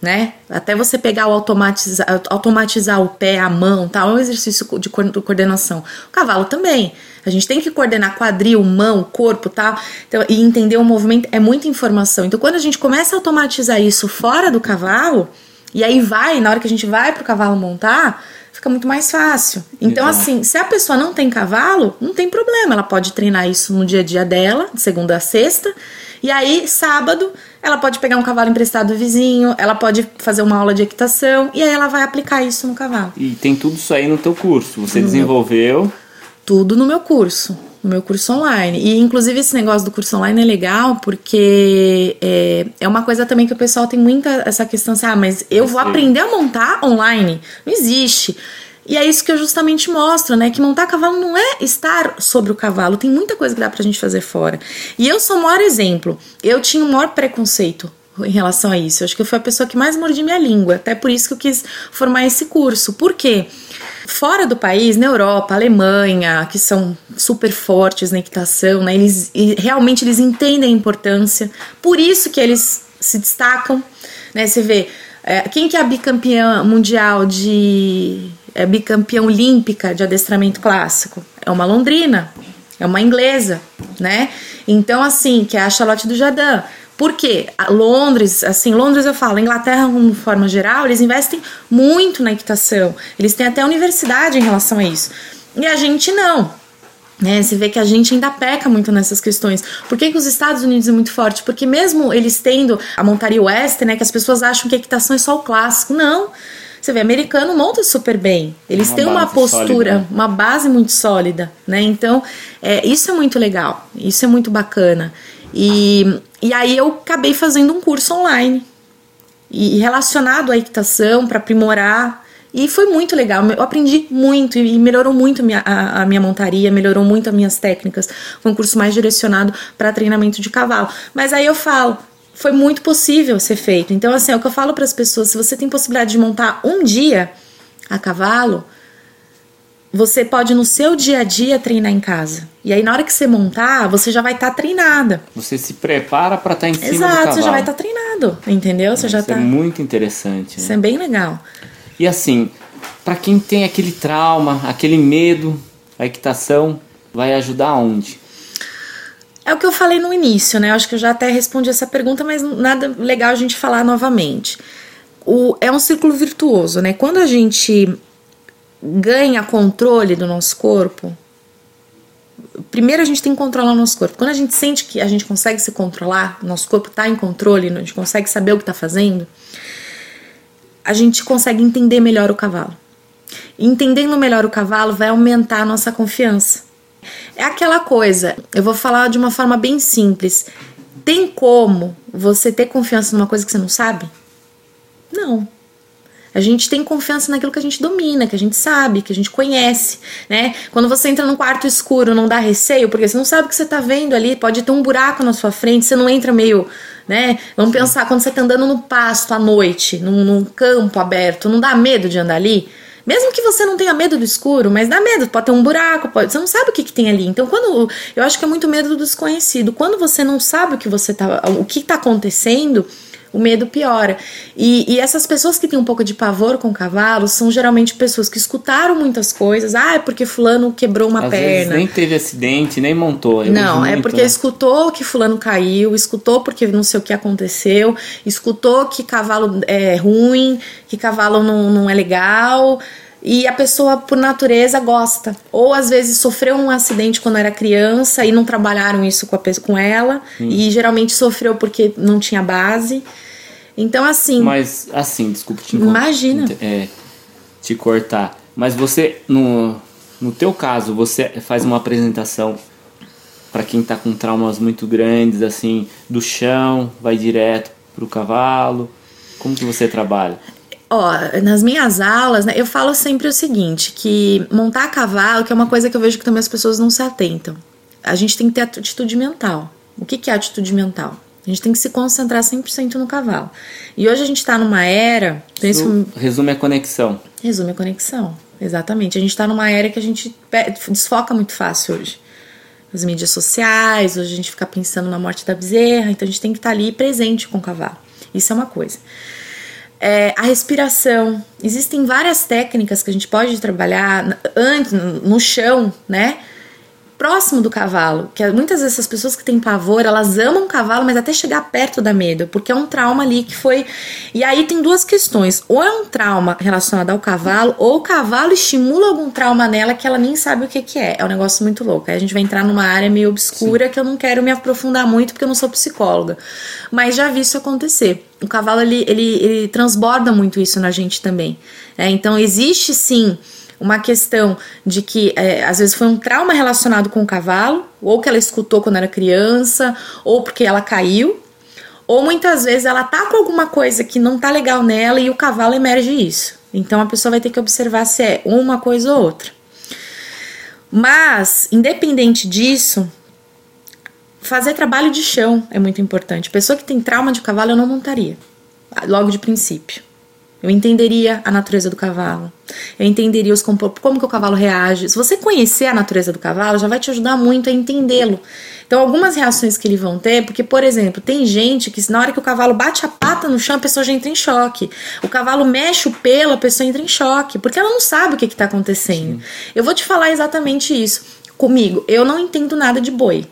Né? Até você pegar o automatizar, automatizar o pé, a mão, tal, é um exercício de coordenação. O cavalo também. A gente tem que coordenar quadril, mão, corpo, tal, então, e entender o movimento é muita informação. Então, quando a gente começa a automatizar isso fora do cavalo, e aí vai, na hora que a gente vai pro cavalo montar, fica muito mais fácil. Então, Exato. assim, se a pessoa não tem cavalo, não tem problema. Ela pode treinar isso no dia a dia dela, de segunda a sexta. E aí, sábado, ela pode pegar um cavalo emprestado do vizinho, ela pode fazer uma aula de equitação e aí ela vai aplicar isso no cavalo. E tem tudo isso aí no teu curso. Você desenvolveu. Tudo no meu curso, no meu curso online. E inclusive esse negócio do curso online é legal porque é, é uma coisa também que o pessoal tem muita essa questão assim, ah, mas eu vou aprender a montar online. Não existe. E é isso que eu justamente mostro, né? Que montar cavalo não é estar sobre o cavalo. Tem muita coisa que dá pra gente fazer fora. E eu sou o maior exemplo. Eu tinha o maior preconceito em relação a isso. Eu acho que fui a pessoa que mais mordi minha língua. Até por isso que eu quis formar esse curso. Por quê? Fora do país, na Europa, Alemanha, que são super fortes na equitação, né? Eles realmente eles entendem a importância. Por isso que eles se destacam, né? Você vê é, quem que é a bicampeã mundial de é bicampeã olímpica de adestramento clássico? É uma londrina, é uma inglesa, né? Então assim, que é a Charlotte do Jardim. Por quê? A Londres, assim, Londres eu falo, Inglaterra, de forma geral, eles investem muito na equitação. Eles têm até universidade em relação a isso. E a gente não. Né, você vê que a gente ainda peca muito nessas questões. Por que, que os Estados Unidos é muito forte? Porque mesmo eles tendo a montaria western, né, que as pessoas acham que a equitação é só o clássico. Não. Você vê, americano monta super bem. Eles Uma têm uma postura, sólida. uma base muito sólida, né? Então, é, isso é muito legal. Isso é muito bacana. E, e aí eu acabei fazendo um curso online e relacionado à equitação para aprimorar. E foi muito legal. Eu aprendi muito e melhorou muito a minha, a, a minha montaria, melhorou muito as minhas técnicas. Foi um curso mais direcionado para treinamento de cavalo. Mas aí eu falo, foi muito possível ser feito. Então, assim, é o que eu falo para as pessoas: se você tem possibilidade de montar um dia a cavalo, você pode no seu dia a dia treinar em casa. E aí, na hora que você montar, você já vai estar treinada. Você se prepara para estar em cima do Exato, cavalo. você já vai estar treinado, entendeu? Você já Isso tá. é muito interessante. Isso né? é bem legal. E assim, para quem tem aquele trauma, aquele medo, a equitação vai ajudar onde? É o que eu falei no início, né? Eu acho que eu já até respondi essa pergunta, mas nada legal a gente falar novamente. O, é um círculo virtuoso, né? Quando a gente ganha controle do nosso corpo, primeiro a gente tem que controlar o nosso corpo. Quando a gente sente que a gente consegue se controlar, nosso corpo está em controle, a gente consegue saber o que está fazendo, a gente consegue entender melhor o cavalo. Entendendo melhor o cavalo vai aumentar a nossa confiança. É aquela coisa, eu vou falar de uma forma bem simples. Tem como você ter confiança numa coisa que você não sabe? Não. A gente tem confiança naquilo que a gente domina, que a gente sabe, que a gente conhece, né? Quando você entra num quarto escuro, não dá receio, porque você não sabe o que você tá vendo ali, pode ter um buraco na sua frente, você não entra meio, né? Vamos pensar quando você tá andando no pasto à noite, num, num campo aberto, não dá medo de andar ali? Mesmo que você não tenha medo do escuro, mas dá medo, pode ter um buraco, pode, você não sabe o que, que tem ali. Então, quando eu acho que é muito medo do desconhecido. Quando você não sabe o que você tá, o que está acontecendo, o medo piora. E, e, essas pessoas que têm um pouco de pavor com cavalos são geralmente pessoas que escutaram muitas coisas. Ah, é porque fulano quebrou uma Às perna. Nem teve acidente, nem montou. Não, é porque né? escutou que fulano caiu, escutou porque não sei o que aconteceu, escutou que cavalo é ruim, que cavalo não, não é legal e a pessoa por natureza gosta. Ou às vezes sofreu um acidente quando era criança e não trabalharam isso com, a, com ela Hum. e geralmente sofreu porque não tinha base. Então assim, Mas assim, desculpa te Imagina. é, te cortar. Mas você no no teu caso, você faz uma apresentação para quem tá com traumas muito grandes assim, do chão, vai direto pro cavalo. Como que você trabalha? Ó, nas minhas aulas, né, eu falo sempre o seguinte, que montar a cavalo, que é uma coisa que eu vejo que também as pessoas não se atentam. A gente tem que ter atitude mental. O que, que é atitude mental? A gente tem que se concentrar 100% no cavalo. E hoje a gente tá numa era, Isso resume a conexão. resume a conexão. Exatamente. A gente tá numa era que a gente desfoca muito fácil hoje. As mídias sociais, hoje a gente fica pensando na morte da bezerra, então a gente tem que estar ali presente com o cavalo. Isso é uma coisa. É, a respiração. Existem várias técnicas que a gente pode trabalhar antes, no chão, né? Próximo do cavalo. Que muitas vezes essas pessoas que têm pavor, elas amam o cavalo, mas até chegar perto dá medo, porque é um trauma ali que foi. E aí tem duas questões: ou é um trauma relacionado ao cavalo, ou o cavalo estimula algum trauma nela que ela nem sabe o que, que é. É um negócio muito louco. Aí a gente vai entrar numa área meio obscura que eu não quero me aprofundar muito, porque eu não sou psicóloga. Mas já vi isso acontecer. O cavalo ele, ele, ele transborda muito isso na gente também. né? então existe sim uma questão de que é, às vezes foi um trauma relacionado com o cavalo, ou que ela escutou quando era criança, ou porque ela caiu, ou muitas vezes ela tá com alguma coisa que não tá legal nela e o cavalo emerge isso. Então a pessoa vai ter que observar se é uma coisa ou outra. Mas, independente disso, fazer trabalho de chão é muito importante. Pessoa que tem trauma de cavalo eu não montaria, logo de princípio. Eu entenderia a natureza do cavalo. Eu entenderia os como que o cavalo reage. Se você conhecer a natureza do cavalo, já vai te ajudar muito a entendê-lo. Então, algumas reações que eles vão ter, porque, por exemplo, tem gente que na hora que o cavalo bate a pata no chão, a pessoa já entra em choque. O cavalo mexe o pelo, a pessoa entra em choque, porque ela não sabe o que está acontecendo. Eu vou te falar exatamente isso. Comigo, eu não entendo nada de boi.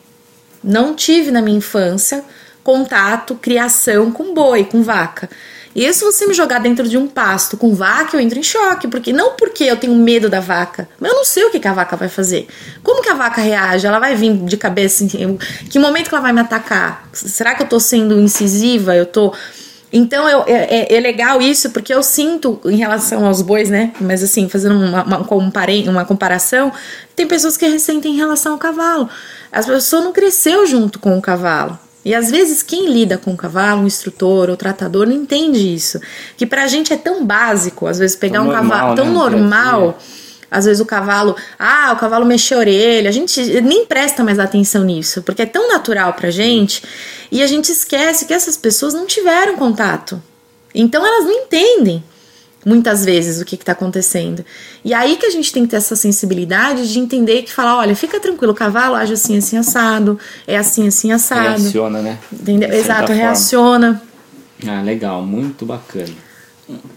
Não tive na minha infância contato, criação com boi, com vaca. E se você me jogar dentro de um pasto com vaca, eu entro em choque, porque não porque eu tenho medo da vaca, mas eu não sei o que, que a vaca vai fazer. Como que a vaca reage? Ela vai vir de cabeça em que momento que ela vai me atacar? Será que eu tô sendo incisiva? Eu tô então eu, é, é, legal isso porque eu sinto em relação aos bois, né? Mas assim, fazendo uma, uma, uma comparação, tem pessoas que ressentem em relação ao cavalo. As pessoas não cresceu junto com o cavalo. E às vezes quem lida com o cavalo, um instrutor ou tratador, não entende isso. Que pra gente é tão básico, às vezes pegar tão um normal, cavalo tão né? normal. Às vezes o cavalo, ah, o cavalo mexeu a orelha, a gente nem presta mais atenção nisso, porque é tão natural pra gente, e a gente esquece que essas pessoas não tiveram contato. Então elas não entendem muitas vezes o que está acontecendo. E aí que a gente tem que ter essa sensibilidade de entender que falar, olha, fica tranquilo, o cavalo age assim, assim, assado, é assim, assim, assado. Reaciona, né? Entendeu? Exato, forma. reaciona. Ah, legal, muito bacana.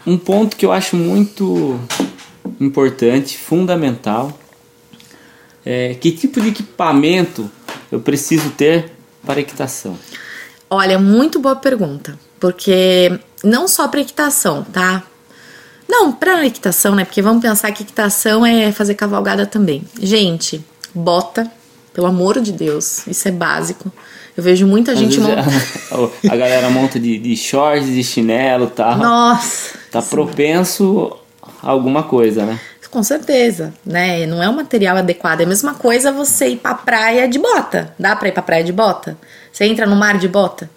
Um ponto que eu acho muito importante, fundamental, é que tipo de equipamento eu preciso ter para equitação? Olha, muito boa pergunta, porque não só para equitação, tá? Não, para equitação, né? Porque vamos pensar que equitação é fazer cavalgada também. Gente, bota, pelo amor de Deus, isso é básico. Eu vejo muita Às gente monta... a, a galera monta de, de shorts, de chinelo tal. Nossa! Tá propenso a alguma coisa, né? Com certeza, né? Não é um material adequado. É a mesma coisa você ir pra praia de bota. Dá pra ir pra praia de bota? Você entra no mar de bota?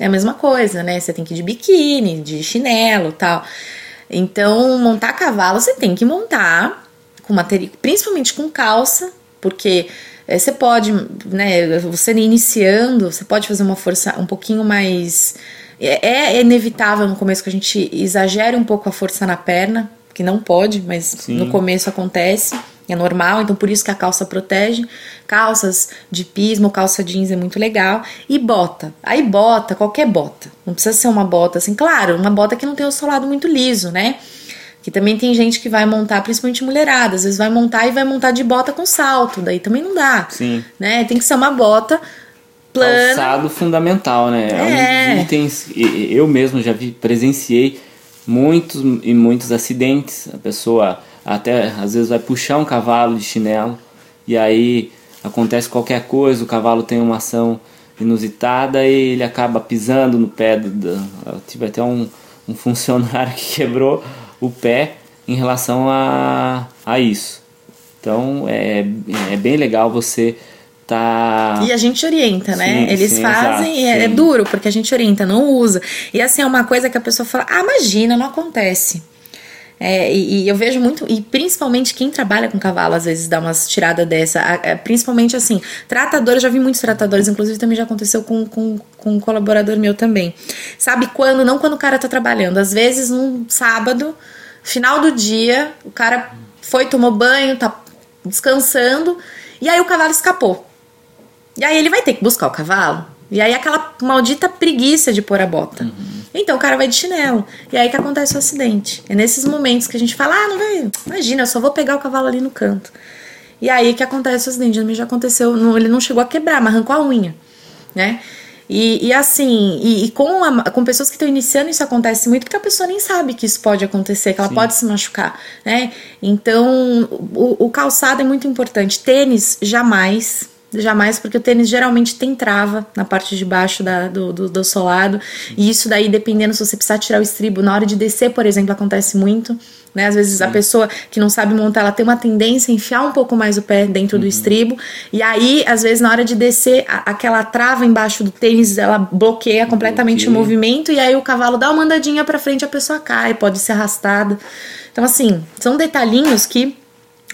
É a mesma coisa, né? Você tem que ir de biquíni, de chinelo tal. Então, montar cavalo você tem que montar com material, principalmente com calça, porque é, você pode, né, você iniciando, você pode fazer uma força um pouquinho mais. É, é inevitável no começo que a gente exagere um pouco a força na perna, que não pode, mas Sim. no começo acontece é normal, então por isso que a calça protege. Calças de pismo, calça jeans é muito legal. E bota. Aí bota, qualquer bota. Não precisa ser uma bota assim, claro, uma bota que não tem o solado muito liso, né? Que também tem gente que vai montar, principalmente mulherada, às vezes vai montar e vai montar de bota com salto, daí também não dá. Sim. Né? Tem que ser uma bota plana. Calçado fundamental, né? É. é um itens, eu mesmo já vi, presenciei muitos e muitos acidentes. A pessoa até às vezes vai puxar um cavalo de chinelo e aí acontece qualquer coisa, o cavalo tem uma ação inusitada e ele acaba pisando no pé do, tive até um, um funcionário que quebrou o pé em relação a, a isso. Então é, é bem legal você tá. E a gente orienta, né? Sim, Eles sim, fazem, exato, é, é, duro, porque a gente orienta, não usa. E assim, é uma coisa que a pessoa fala, ah, imagina, não acontece. É, e, e, eu vejo muito, e principalmente quem trabalha com cavalo às vezes dá umas tiradas dessa. É, principalmente assim, tratador, eu já vi muitos tratadores, inclusive também já aconteceu com, com, com um colaborador meu também. Sabe quando? Não quando o cara tá trabalhando, às vezes num sábado, final do dia, o cara foi, tomou banho, tá descansando, e aí o cavalo escapou. E aí ele vai ter que buscar o cavalo. E aí aquela maldita preguiça de pôr a bota. Uhum. Então o cara vai de chinelo. E aí que acontece o acidente. É nesses momentos que a gente fala: ah, não vai. Imagina, eu só vou pegar o cavalo ali no canto. E aí que acontece o acidente. Já aconteceu, não, ele não chegou a quebrar, mas arrancou a unha, né? E, e assim, e, e com, a, com pessoas que estão iniciando, isso acontece muito porque a pessoa nem sabe que isso pode acontecer, que ela Sim. pode se machucar, né? Então, o, o calçado é muito importante. Tênis, jamais Jamais, porque o tênis geralmente tem trava na parte de baixo da, do, do, do, solado. E isso daí, dependendo se você precisar tirar o estribo, na hora de descer, por exemplo, acontece muito. Né? Às vezes Sim. a pessoa que não sabe montar, ela tem uma tendência a enfiar um pouco mais o pé dentro uhum. do estribo. E aí, às vezes, na hora de descer, a, aquela trava embaixo do tênis, ela bloqueia completamente bloqueia. o movimento. E aí o cavalo dá uma andadinha pra frente, a pessoa cai, pode ser arrastada. Então, assim, são detalhinhos que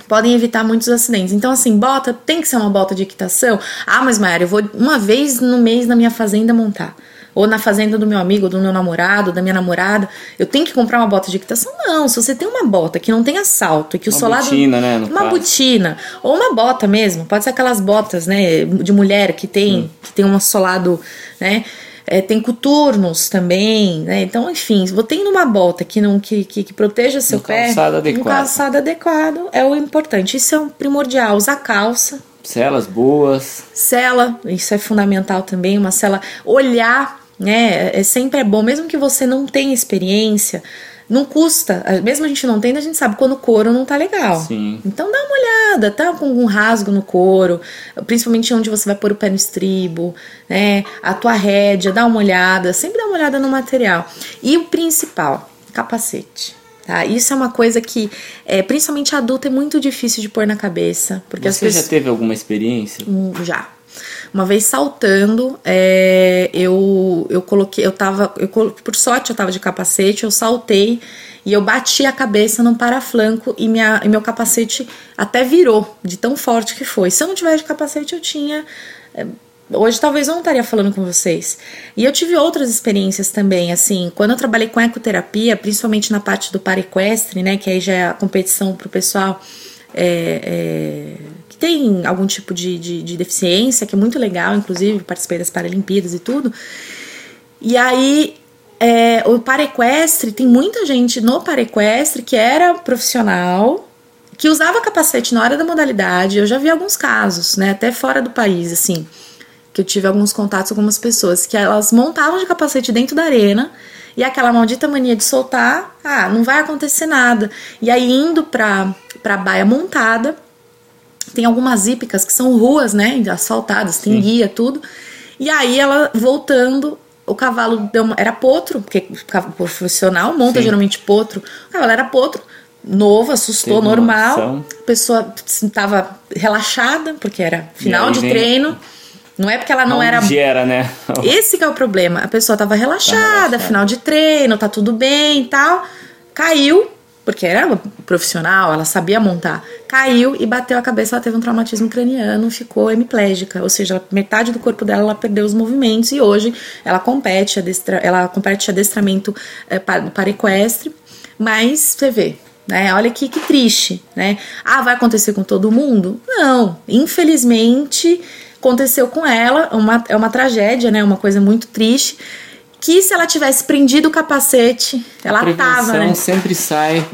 podem evitar muitos acidentes. Então, assim, bota tem que ser uma bota de equitação. Ah, mas Mayara, eu vou uma vez no mês na minha fazenda montar. Ou na fazenda do meu amigo, do meu namorado, da minha namorada, eu tenho que comprar uma bota de equitação? Não, se você tem uma bota que não tem assalto e que o uma solado. Botina, né, uma caso. botina. Ou uma bota mesmo. Pode ser aquelas botas, né, de mulher que tem, hum. que tem um solado, né? É, tem coturnos também, né? Então, enfim, tem uma bota que não que, que, que proteja seu um pé, calçado adequado. um calçado adequado é o importante. Isso é um primordial. Usar calça. Celas boas. Cela, isso é fundamental também. Uma cela. Olhar, né? É, sempre é bom, mesmo que você não tenha experiência não custa. Mesmo a gente não tendo, a gente sabe quando o couro não tá legal. Sim. Então dá uma olhada, tá com um rasgo no couro, principalmente onde você vai pôr o pé no estribo, né? A tua rédea, dá uma olhada, sempre dá uma olhada no material. E o principal, capacete. Tá? Isso é uma coisa que, é, principalmente adulto, é muito difícil de pôr na cabeça. Porque Você as pessoas... já teve alguma experiência? Hum, já. Uma vez saltando, é, eu, eu coloquei, eu tava, eu, por sorte eu tava de capacete, eu saltei e eu bati a cabeça num paraflanco e, minha, e meu capacete até virou, de tão forte que foi. Se eu não tivesse de capacete, eu tinha. É, hoje talvez eu não estaria falando com vocês. E eu tive outras experiências também, assim, quando eu trabalhei com ecoterapia, principalmente na parte do paraequestre, né, que aí já é a competição pro pessoal é, é, que tem algum tipo de, de, de, deficiência, que é muito legal, inclusive, participei das Paralimpíadas e tudo. E aí, é, o parequestre, tem muita gente no parequestre que era profissional, que usava capacete na hora da modalidade. Eu já vi alguns casos, né, até fora do país, assim, que eu tive alguns contatos com algumas pessoas que elas montavam de capacete dentro da arena e aquela maldita mania de soltar, ah, não vai acontecer nada. E aí indo pra, pra baia montada, tem algumas hípicas que são ruas, né, asfaltadas, tem Sim. guia, tudo. E aí ela voltando, o cavalo uma, era potro, porque profissional monta Sim. geralmente potro. O cavalo era potro, novo, assustou, Teve normal. A pessoa estava relaxada, porque era final de treino. Não é porque ela não, Não era gera, né? esse que é o problema. A pessoa tava relaxada, relaxada. final de treino, tá tudo bem e tal. Caiu, porque era profissional, ela sabia montar. Caiu e bateu a cabeça, ela teve um traumatismo craniano, ficou hemiplégica, ou seja, metade do corpo dela ela perdeu os movimentos e hoje ela compete, adestra, ela compete adestramento é, para, para equestre, mas você vê, né? Olha que, que triste, né? Ah, vai acontecer com todo mundo? Não, infelizmente aconteceu com ela, uma, é uma tragédia, né? Uma coisa muito triste. Que se ela tivesse prendido o capacete, ela prevenção tava, né? sempre sai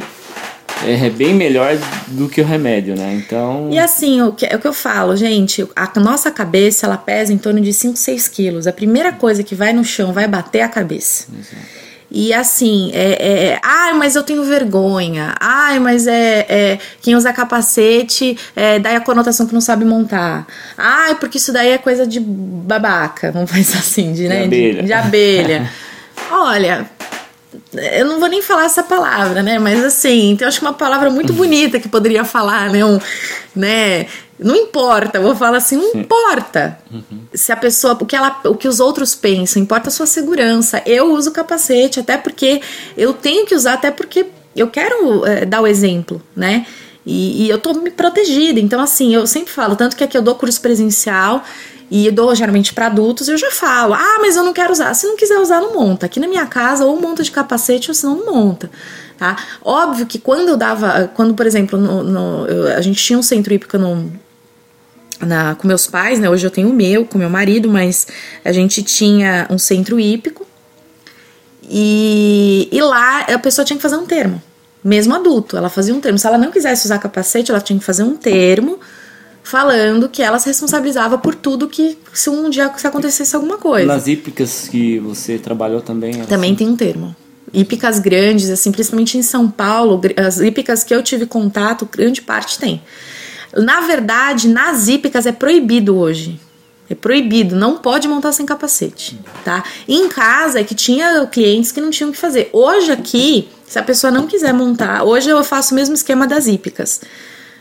é, bem melhor do que o remédio, né? Então, E assim, o que, é o que eu falo, gente, a nossa cabeça ela pesa em torno de 5, 6 quilos. A primeira coisa que vai no chão vai bater a cabeça. E assim, é, é, ai, mas eu tenho vergonha. Ai, mas é, é quem usa capacete é, dá a conotação que não sabe montar. Ai, porque isso daí é coisa de babaca, vamos pensar assim, de, né, abelha. de abelha. Olha, eu não vou nem falar essa palavra, né? Mas assim, então eu acho que uma palavra muito bonita que poderia falar, né? Um, né? Não importa, eu vou falar assim, não importa se a pessoa, o que, ela, o que os outros pensam, importa a sua segurança. Eu uso capacete, até porque eu tenho que usar, até porque eu quero eh, dar o exemplo, né? E, e eu tô me protegida. Então, assim, eu sempre falo, tanto que aqui eu dou curso presencial e eu dou geralmente para adultos, eu já falo, ah, mas eu não quero usar. Se não quiser usar, não monta. Aqui na minha casa, ou monta de capacete, ou senão não monta. Tá? Óbvio que quando eu dava, quando, por exemplo, no, no- eu- a gente tinha um centro hípico no, na, com meus pais, né? Hoje eu tenho o meu, com meu marido, mas a gente tinha um centro hípico. E, e lá a pessoa tinha que fazer um termo, mesmo adulto, ela fazia um termo. Se ela não quisesse usar capacete, ela tinha que fazer um termo falando que ela se responsabilizava por tudo que se um dia se acontecesse alguma coisa. nas hípicas que você trabalhou também. Também assim? tem um termo. Hípicas grandes, assim, principalmente em São Paulo, as hípicas que eu tive contato, grande parte tem. Na verdade, nas hípicas é proibido hoje. É proibido, não pode montar sem capacete, tá? Em casa é que tinha clientes que não tinham o que fazer. Hoje aqui, se a pessoa não quiser montar, hoje eu faço o mesmo esquema das hípicas.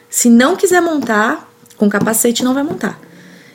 Se não quiser montar, com capacete não vai montar.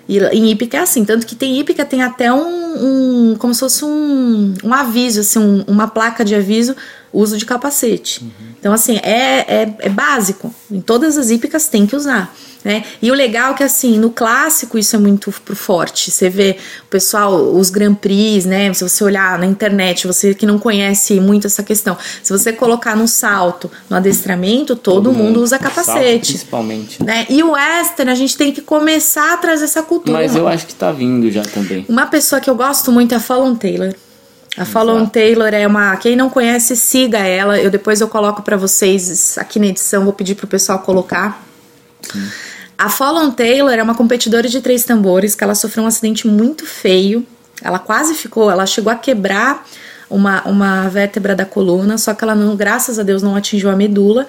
E em hípica é assim, tanto que tem hípica, tem até um, um como se fosse um, um aviso, assim, um- uma placa de aviso, uso de capacete. Então, assim, é, é, é básico. Em todas as hípicas tem que usar. Né? E o legal é que, assim, no clássico isso é muito forte. Você vê o pessoal, os Grand Prix, né? Se você olhar na internet, você que não conhece muito essa questão, se você colocar no salto, no adestramento, todo, mundo usa Salto, capacete. principalmente. Né? E o western, a gente tem que começar a trazer essa cultura. Mas eu acho que tá vindo já também. Uma pessoa que eu gosto muito é a Fallon Taylor. A Fallon Taylor é uma. Quem não conhece, siga ela. Eu depois eu coloco pra vocês aqui na edição, vou pedir pro pessoal colocar. A Fallon Taylor é uma competidora de três tambores que ela sofreu um acidente muito feio. Ela quase ficou, ela chegou a quebrar uma, uma vértebra da coluna, só que ela não, graças a Deus, não atingiu a medula.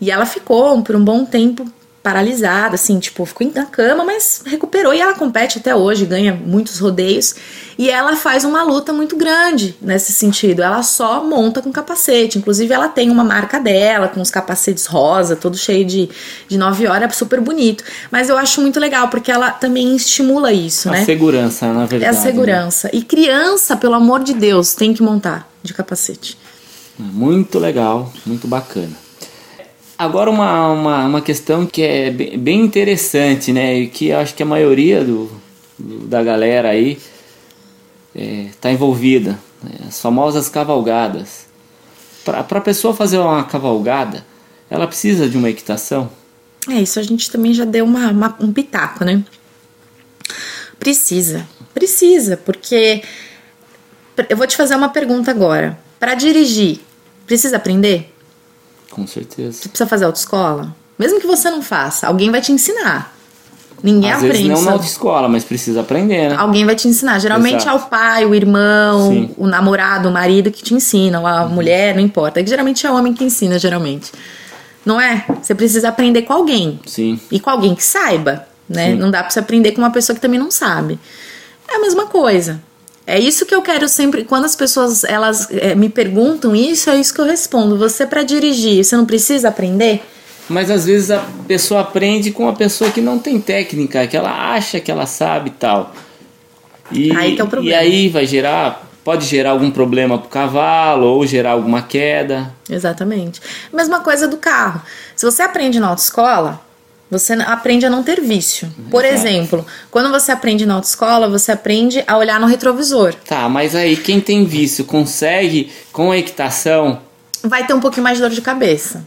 E ela ficou por um bom tempo paralisada, assim, tipo, ficou na cama, mas recuperou e ela compete até hoje, ganha muitos rodeios. E ela faz uma luta muito grande nesse sentido. Ela só monta com capacete. Inclusive, ela tem uma marca dela, com os capacetes rosa, todo cheio de, de 9 horas, é super bonito. Mas eu acho muito legal, porque ela também estimula isso, A né? segurança, na É verdade. a né? segurança. E criança, pelo amor de Deus, tem que montar de capacete. Muito legal, muito bacana. Agora uma, uma, uma questão que é bem interessante, né? E que acho que a maioria do, do- da galera aí está envolvida. Né? As famosas cavalgadas. Para a pessoa fazer uma cavalgada, ela precisa de uma equitação? É, isso a gente também já deu uma, uma- um pitaco, né? Precisa, precisa, porque eu vou te fazer uma pergunta agora. Para dirigir, precisa aprender? Com certeza. Você precisa fazer autoescola? Mesmo que você não faça, alguém vai te ensinar. Ninguém Às aprende. vezes não na autoescola, mas precisa aprender, né? Alguém vai te ensinar. Geralmente Exato. é o pai, o irmão, Sim. o namorado, o marido que te ensina, ou a Uhum. mulher, não importa. Que geralmente é o homem que ensina, geralmente. Não é? Você precisa aprender com alguém. Sim. E com alguém que saiba, né? Sim. Não dá pra você aprender com uma pessoa que também não sabe. É a mesma coisa. É isso que eu quero sempre. Quando as pessoas elas eh, me perguntam isso, é isso que eu respondo. Você para dirigir, você não precisa aprender? Mas às vezes a pessoa aprende com uma pessoa que não tem técnica, que ela acha que ela sabe e tal. E Aí que é o e problema. aí vai gerar, pode gerar algum problema pro cavalo ou gerar alguma queda. Exatamente. Mesma coisa do carro. Se você aprende na autoescola, você aprende a não ter vício. Por Exato. exemplo, quando você aprende na autoescola, você aprende a olhar no retrovisor. Tá, mas aí quem tem vício consegue com a equitação Vai ter um pouquinho mais de dor de cabeça.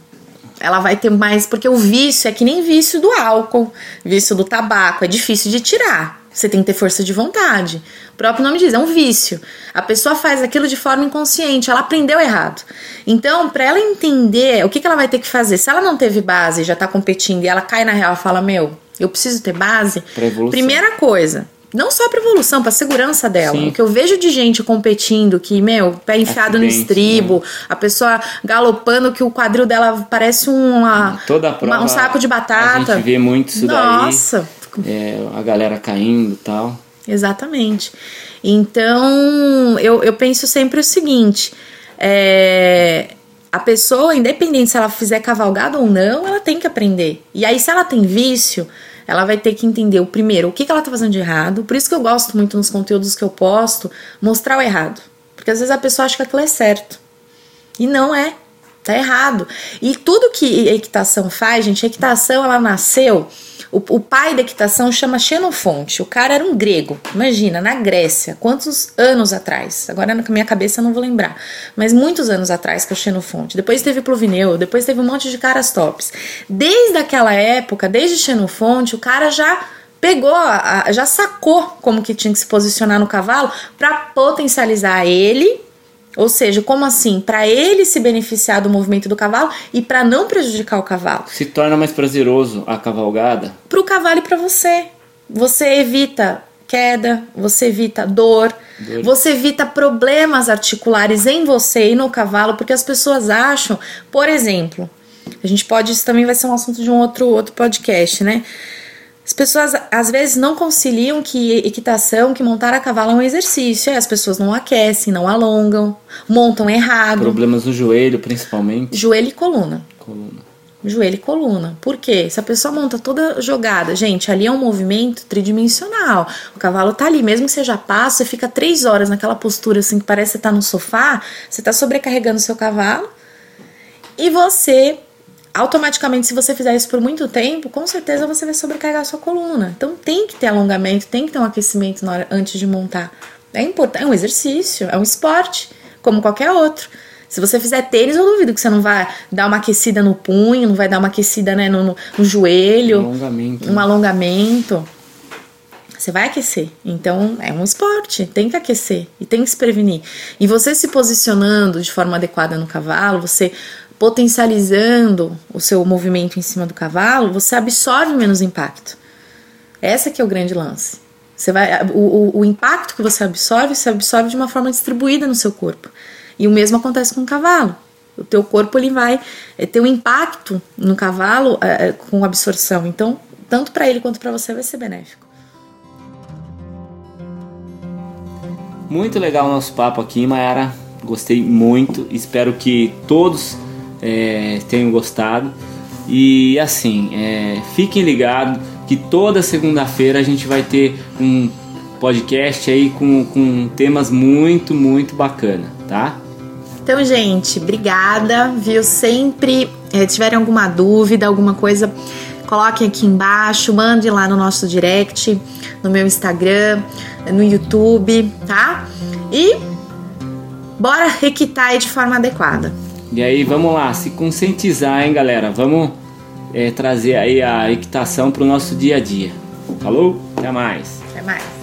Ela vai ter mais. Porque o vício é que nem vício do álcool, vício do tabaco. É difícil de tirar. Você tem que ter força de vontade. O próprio nome diz, é um vício. A pessoa faz aquilo de forma inconsciente, ela aprendeu errado. Então, para ela entender o que, que ela vai ter que fazer, se ela não teve base, já tá competindo e ela cai na real e fala: Meu, eu preciso ter base. Primeira coisa, não só pra evolução, pra segurança dela. Sim. O que eu vejo de gente competindo, que, meu, pé enfiado no Acidente, estribo, a pessoa galopando que o quadril dela parece uma, toda prova uma- um saco de batata. A gente vê muito isso Nossa, daí. É, a galera caindo e tal. Exatamente. Então, eu, eu penso sempre o seguinte: é, a pessoa, independente se ela fizer cavalgada ou não, ela tem que aprender. E aí, se ela tem vício, ela vai ter que entender o primeiro, o que, que ela tá fazendo de errado. Por isso que eu gosto muito nos conteúdos que eu posto, mostrar o errado. Porque às vezes a pessoa acha que aquilo é certo. E não é. Tá errado. E tudo que equitação faz, gente, a equitação ela nasceu. O, o pai da equitação chama Xenofonte. O cara era um grego. Imagina, na Grécia. Quantos anos atrás? Agora na minha cabeça eu não vou lembrar. Mas muitos anos atrás que é o Xenofonte. Depois teve Pluvineu, depois teve um monte de caras tops. Desde aquela época, desde Xenofonte, o cara já pegou, já sacou como que tinha que se posicionar no cavalo para potencializar ele ou seja, como assim? Para ele se beneficiar do movimento do cavalo e para não prejudicar o cavalo. Se torna mais prazeroso a cavalgada. Para o cavalo e para você. Você evita queda, você evita dor, Dor. você evita problemas articulares em você e no cavalo, porque as pessoas acham, por exemplo, a gente pode, isso também vai ser um assunto de um outro, outro podcast, né? As pessoas às vezes não conciliam que equitação, que montar a cavalo é um exercício. As pessoas não aquecem, não alongam, montam errado. Problemas no joelho, principalmente. Joelho e coluna. Coluna. Joelho e coluna. Por quê? Se a pessoa monta toda jogada, gente, ali é um movimento tridimensional. O cavalo tá ali, mesmo que seja passo, você fica três horas naquela postura assim que parece que você tá no sofá, você tá sobrecarregando o seu cavalo e você automaticamente, se você fizer isso por muito tempo, com certeza você vai sobrecarregar a sua coluna. Então tem que ter alongamento, tem que ter um aquecimento na hora, antes de montar. É importante, é um exercício, é um esporte, como qualquer outro. Se você fizer tênis, eu duvido que você não vai dar uma aquecida no punho, não vai dar uma aquecida né, no, no- no joelho, Alongamento. um alongamento. Você vai aquecer. Então é um esporte, tem que aquecer e tem que se prevenir. E você se posicionando de forma adequada no cavalo, você potencializando o seu movimento em cima do cavalo, você absorve menos impacto. Essa que é o grande lance. Você vai, o, o, impacto que você absorve, você absorve de uma forma distribuída no seu corpo. E o mesmo acontece com o cavalo. O teu corpo ele vai eh, ter um impacto no cavalo eh, com absorção. Então, tanto para ele quanto para você vai ser benéfico. Muito legal o nosso papo aqui, Mayara. Gostei muito. Espero que todos é, tenham gostado. E assim, é, fiquem ligados que toda segunda-feira a gente vai ter um podcast aí com, com temas muito, muito bacana, tá? Então, gente, obrigada, viu? Sempre eh, tiverem alguma dúvida, alguma coisa, coloquem aqui embaixo, mande lá no nosso direct, no meu Instagram, no YouTube, tá? E bora requitar de forma adequada. E aí, vamos lá, se conscientizar, hein, galera? Vamos é, trazer aí a equitação para o nosso dia a dia. Falou? Até mais. Até mais.